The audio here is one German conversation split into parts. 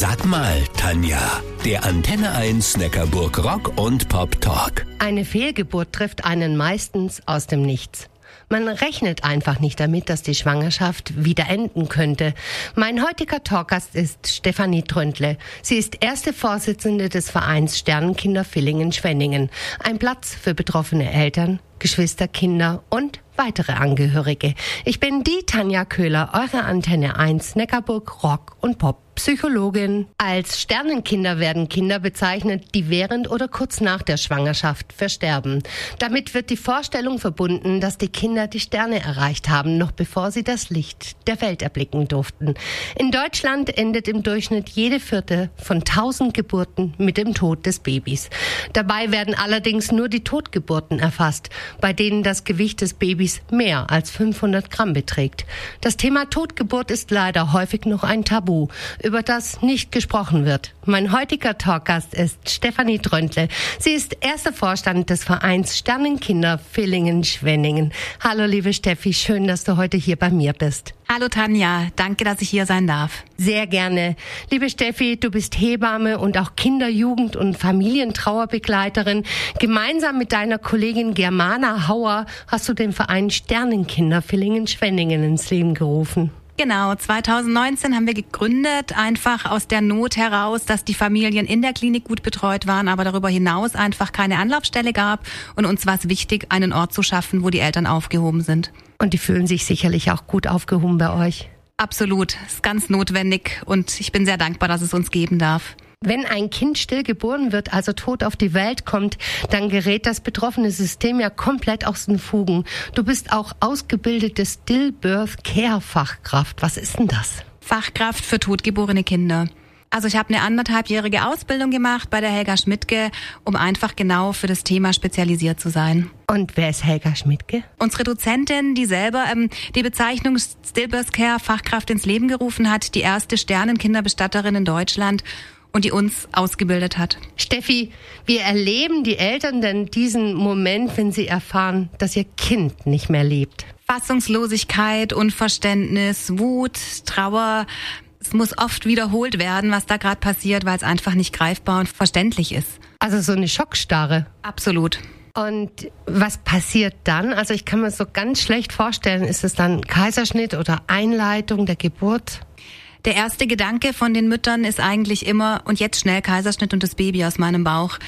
Sag mal, Tanja, der Antenne 1 Neckarburg Rock und Pop Talk. Eine Fehlgeburt trifft einen meistens aus dem Nichts. Man rechnet einfach nicht damit, dass die Schwangerschaft wieder enden könnte. Mein heutiger Talkgast ist Stefanie Tröndle. Sie ist erste Vorsitzende des Vereins Sternenkinder Villingen-Schwenningen. Ein Platz für betroffene Eltern, Geschwister, Kinder und weitere Angehörige. Ich bin die Tanja Köhler, eure Antenne 1 Neckarburg Rock und Pop Psychologin. Als Sternenkinder werden Kinder bezeichnet, die während oder kurz nach der Schwangerschaft versterben. Damit wird die Vorstellung verbunden, dass die Kinder die Sterne erreicht haben, noch bevor sie das Licht der Welt erblicken durften. In Deutschland endet im Durchschnitt jede vierte von 1000 Geburten mit dem Tod des Babys. Dabei werden allerdings nur die Totgeburten erfasst, bei denen das Gewicht des Babys mehr als 500 Gramm beträgt. Das Thema Totgeburt ist leider häufig noch ein Tabu über das nicht gesprochen wird. Mein heutiger Talkgast ist Stefanie Tröntle. Sie ist erster Vorstand des Vereins Sternenkinder Villingen-Schwenningen. Hallo, liebe Steffi, schön, dass du heute hier bei mir bist. Hallo Tanja, danke, dass ich hier sein darf. Sehr gerne. Liebe Steffi, du bist Hebamme und auch Kinder-, Jugend- und Familientrauerbegleiterin. Gemeinsam mit deiner Kollegin Germana Hauer hast du den Verein Sternenkinder Villingen-Schwenningen ins Leben gerufen. Genau, 2019 haben wir gegründet, einfach aus der Not heraus, dass die Familien in der Klinik gut betreut waren, aber darüber hinaus einfach keine Anlaufstelle gab. Und uns war es wichtig, einen Ort zu schaffen, wo die Eltern aufgehoben sind. Und die fühlen sich sicherlich auch gut aufgehoben bei euch. Absolut, ist ganz notwendig und ich bin sehr dankbar, dass es uns geben darf. Wenn ein Kind stillgeboren wird, also tot auf die Welt kommt, dann gerät das betroffene System ja komplett aus den Fugen. Du bist auch ausgebildete Stillbirth Care Fachkraft. Was ist denn das? Fachkraft für totgeborene Kinder. Also ich habe eine anderthalbjährige Ausbildung gemacht bei der Helga Schmidtke, um einfach genau für das Thema spezialisiert zu sein. Und wer ist Helga Schmidtke? Unsere Dozentin, die selber ähm, die Bezeichnung Stillbirth Care Fachkraft ins Leben gerufen hat, die erste Sternenkinderbestatterin in Deutschland und die uns ausgebildet hat. Steffi, wie erleben die Eltern denn diesen Moment, wenn sie erfahren, dass ihr Kind nicht mehr lebt? Fassungslosigkeit, Unverständnis, Wut, Trauer. Es muss oft wiederholt werden, was da gerade passiert, weil es einfach nicht greifbar und verständlich ist. Also so eine Schockstarre. Absolut. Und was passiert dann? Also ich kann mir so ganz schlecht vorstellen, ist es dann Kaiserschnitt oder Einleitung der Geburt? Der erste Gedanke von den Müttern ist eigentlich immer, und jetzt schnell Kaiserschnitt und das Baby aus meinem Bauch.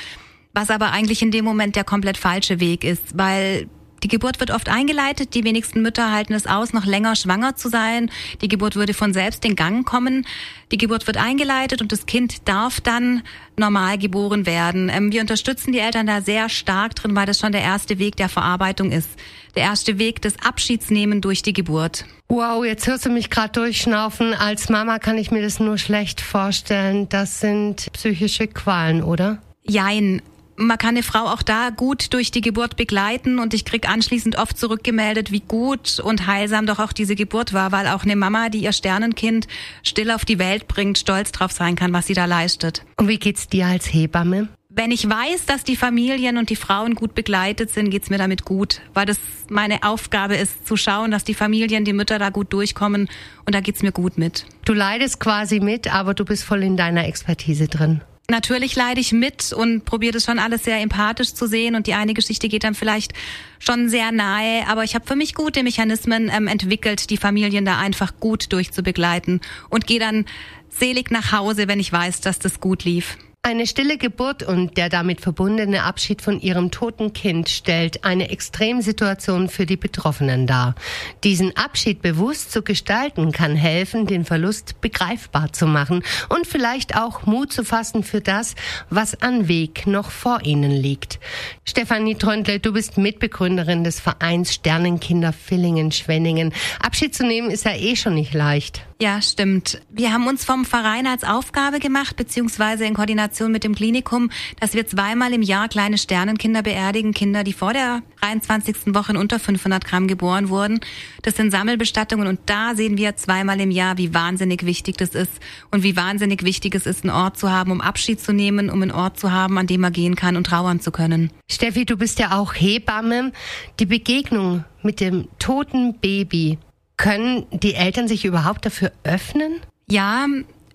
Was aber eigentlich in dem Moment der komplett falsche Weg ist, weil die Geburt wird oft eingeleitet. Die wenigsten Mütter halten es aus, noch länger schwanger zu sein. Die Geburt würde von selbst in Gang kommen. Die Geburt wird eingeleitet und das Kind darf dann normal geboren werden. Ähm, wir unterstützen die Eltern da sehr stark drin, weil das schon der erste Weg der Verarbeitung ist. Der erste Weg des Abschiedsnehmen durch die Geburt. Wow, jetzt hörst du mich gerade durchschnaufen. Als Mama kann ich mir das nur schlecht vorstellen. Das sind psychische Qualen, oder? Jein man kann eine Frau auch da gut durch die Geburt begleiten und ich krieg anschließend oft zurückgemeldet, wie gut und heilsam doch auch diese Geburt war, weil auch eine Mama, die ihr Sternenkind still auf die Welt bringt, stolz drauf sein kann, was sie da leistet. Und wie geht's dir als Hebamme? Wenn ich weiß, dass die Familien und die Frauen gut begleitet sind, geht's mir damit gut, weil das meine Aufgabe ist, zu schauen, dass die Familien, die Mütter da gut durchkommen und da geht's mir gut mit. Du leidest quasi mit, aber du bist voll in deiner Expertise drin. Natürlich leide ich mit und probiere das schon alles sehr empathisch zu sehen und die eine Geschichte geht dann vielleicht schon sehr nahe, aber ich habe für mich gute Mechanismen ähm, entwickelt, die Familien da einfach gut durchzubegleiten und gehe dann selig nach Hause, wenn ich weiß, dass das gut lief. Eine stille Geburt und der damit verbundene Abschied von ihrem toten Kind stellt eine Extremsituation für die Betroffenen dar. Diesen Abschied bewusst zu gestalten kann helfen, den Verlust begreifbar zu machen und vielleicht auch Mut zu fassen für das, was an Weg noch vor ihnen liegt. Stefanie Tröndle, du bist Mitbegründerin des Vereins Sternenkinder Villingen-Schwenningen. Abschied zu nehmen ist ja eh schon nicht leicht. Ja, stimmt. Wir haben uns vom Verein als Aufgabe gemacht, beziehungsweise in Koordination mit dem Klinikum, dass wir zweimal im Jahr kleine Sternenkinder beerdigen, Kinder, die vor der 23. Woche in unter 500 Gramm geboren wurden. Das sind Sammelbestattungen und da sehen wir zweimal im Jahr, wie wahnsinnig wichtig das ist und wie wahnsinnig wichtig es ist, einen Ort zu haben, um Abschied zu nehmen, um einen Ort zu haben, an dem man gehen kann und trauern zu können. Steffi, du bist ja auch Hebamme. Die Begegnung mit dem toten Baby können die Eltern sich überhaupt dafür öffnen? Ja,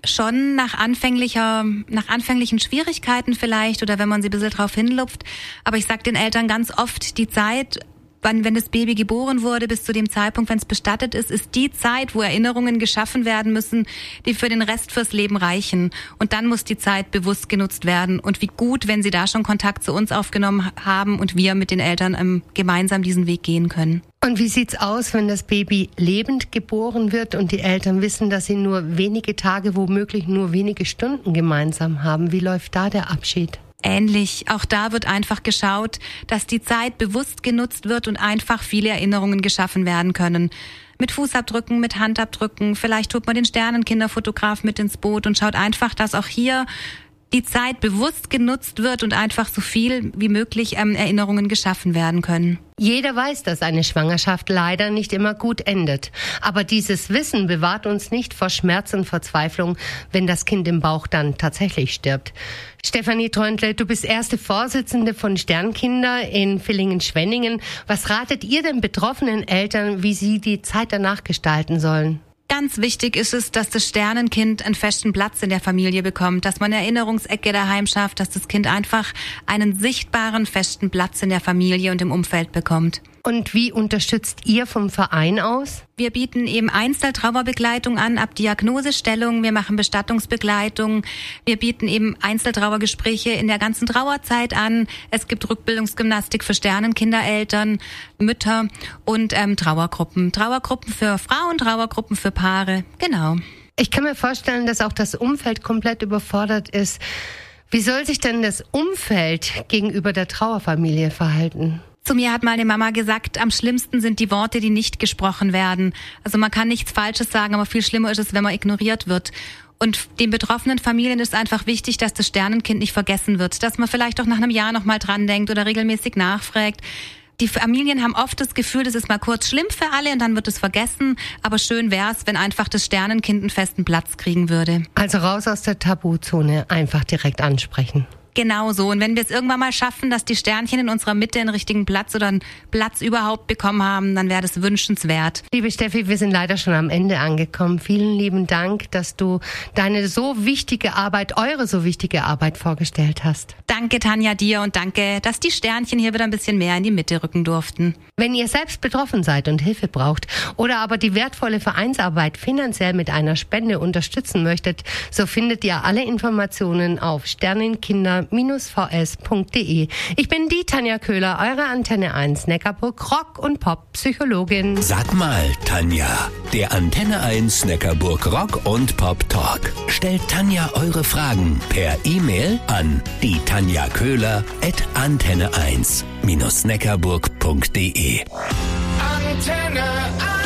schon nach anfänglicher, nach anfänglichen Schwierigkeiten vielleicht oder wenn man sie ein bisschen drauf hinlupft. Aber ich sage den Eltern ganz oft, die Zeit wann, wenn das Baby geboren wurde, bis zu dem Zeitpunkt, wenn es bestattet ist, ist die Zeit, wo Erinnerungen geschaffen werden müssen, die für den Rest fürs Leben reichen. Und dann muss die Zeit bewusst genutzt werden. Und wie gut, wenn Sie da schon Kontakt zu uns aufgenommen haben und wir mit den Eltern ähm, gemeinsam diesen Weg gehen können. Und wie sieht's aus, wenn das Baby lebend geboren wird und die Eltern wissen, dass sie nur wenige Tage, womöglich nur wenige Stunden gemeinsam haben? Wie läuft da der Abschied? ähnlich. Auch da wird einfach geschaut, dass die Zeit bewusst genutzt wird und einfach viele Erinnerungen geschaffen werden können. Mit Fußabdrücken, mit Handabdrücken, vielleicht tut man den Sternenkinderfotograf mit ins Boot und schaut einfach, dass auch hier die Zeit bewusst genutzt wird und einfach so viel wie möglich ähm, Erinnerungen geschaffen werden können. Jeder weiß, dass eine Schwangerschaft leider nicht immer gut endet. Aber dieses Wissen bewahrt uns nicht vor Schmerz und Verzweiflung, wenn das Kind im Bauch dann tatsächlich stirbt. Stefanie Tröntle, du bist erste Vorsitzende von Sternkinder in Villingen-Schwenningen. Was ratet ihr den betroffenen Eltern, wie sie die Zeit danach gestalten sollen? Ganz wichtig ist es, dass das Sternenkind einen festen Platz in der Familie bekommt, dass man Erinnerungsecke daheim schafft, dass das Kind einfach einen sichtbaren, festen Platz in der Familie und im Umfeld bekommt. Und wie unterstützt ihr vom Verein aus? Wir bieten eben Einzeltrauerbegleitung an ab Diagnosestellung. Wir machen Bestattungsbegleitung. Wir bieten eben Einzeltrauergespräche in der ganzen Trauerzeit an. Es gibt Rückbildungsgymnastik für Sternenkindereltern, Mütter und ähm, Trauergruppen. Trauergruppen für Frauen, Trauergruppen für Paare. Genau. Ich kann mir vorstellen, dass auch das Umfeld komplett überfordert ist. Wie soll sich denn das Umfeld gegenüber der Trauerfamilie verhalten? Zu mir hat mal eine Mama gesagt, am schlimmsten sind die Worte, die nicht gesprochen werden. Also man kann nichts Falsches sagen, aber viel schlimmer ist es, wenn man ignoriert wird. Und den betroffenen Familien ist einfach wichtig, dass das Sternenkind nicht vergessen wird, dass man vielleicht auch nach einem Jahr nochmal dran denkt oder regelmäßig nachfragt. Die Familien haben oft das Gefühl, das ist mal kurz schlimm für alle und dann wird es vergessen. Aber schön wäre es, wenn einfach das Sternenkind einen festen Platz kriegen würde. Also raus aus der Tabuzone, einfach direkt ansprechen. Genau so. Und wenn wir es irgendwann mal schaffen, dass die Sternchen in unserer Mitte einen richtigen Platz oder einen Platz überhaupt bekommen haben, dann wäre das wünschenswert. Liebe Steffi, wir sind leider schon am Ende angekommen. Vielen lieben Dank, dass du deine so wichtige Arbeit, eure so wichtige Arbeit vorgestellt hast. Danke, Tanja, dir und danke, dass die Sternchen hier wieder ein bisschen mehr in die Mitte rücken durften. Wenn ihr selbst betroffen seid und Hilfe braucht oder aber die wertvolle Vereinsarbeit finanziell mit einer Spende unterstützen möchtet, so findet ihr alle Informationen auf Sternenkinder vs.de. Ich bin die Tanja Köhler, eure Antenne 1 Neckarburg Rock und Pop Psychologin. Sag mal, Tanja, der Antenne 1 Neckarburg Rock und Pop Talk. Stellt Tanja eure Fragen per E-Mail an die Tanja Köhler at antenne 1 neckarburg.de. Antenne 1